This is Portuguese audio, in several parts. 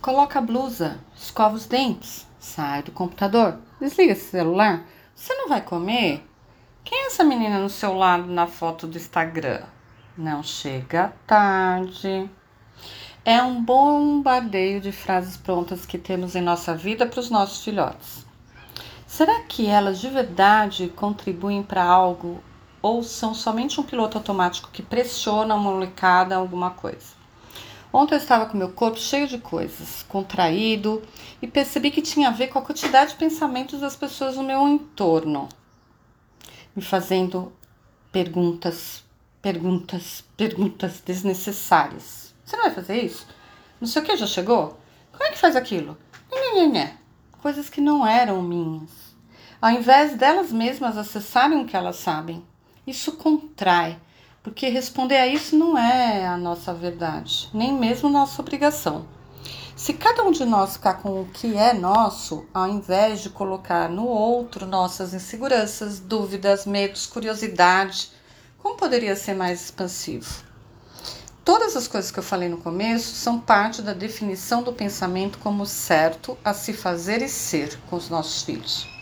Coloca a blusa, escova os dentes, sai do computador, desliga esse celular. Você não vai comer? Quem é essa menina no seu lado na foto do Instagram? Não chega tarde. É um bombardeio de frases prontas que temos em nossa vida para os nossos filhotes. Será que elas de verdade contribuem para algo ou são somente um piloto automático que pressiona a molecada alguma coisa? Ontem eu estava com meu corpo cheio de coisas, contraído, e percebi que tinha a ver com a quantidade de pensamentos das pessoas no meu entorno, me fazendo perguntas, perguntas, perguntas desnecessárias. Você não vai fazer isso? Não sei o que, já chegou? Como é que faz aquilo? Nhê. Coisas que não eram minhas. Ao invés delas mesmas acessarem o que elas sabem, isso contrai porque responder a isso não é a nossa verdade, nem mesmo nossa obrigação. Se cada um de nós ficar com o que é nosso, ao invés de colocar no outro nossas inseguranças, dúvidas, medos, curiosidade, como poderia ser mais expansivo? Todas as coisas que eu falei no começo são parte da definição do pensamento como certo a se fazer e ser com os nossos filhos.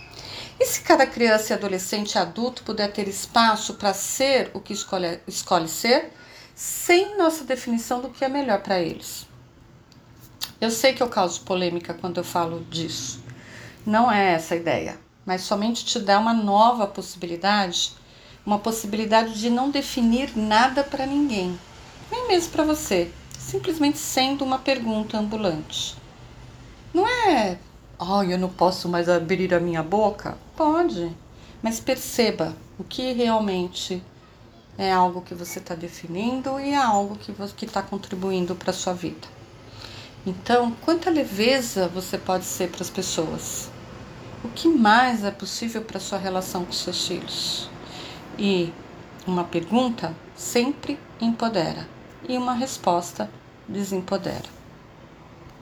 E se cada criança e adolescente e adulto puder ter espaço para ser o que escolhe, escolhe ser, sem nossa definição do que é melhor para eles? Eu sei que eu causo polêmica quando eu falo disso. Não é essa a ideia, mas somente te dá uma nova possibilidade, uma possibilidade de não definir nada para ninguém, nem mesmo para você, simplesmente sendo uma pergunta ambulante. Não é oh, eu não posso mais abrir a minha boca? Pode, mas perceba o que realmente é algo que você está definindo e é algo que está contribuindo para a sua vida. Então, quanta leveza você pode ser para as pessoas? O que mais é possível para a sua relação com seus filhos? E uma pergunta sempre empodera e uma resposta desempodera.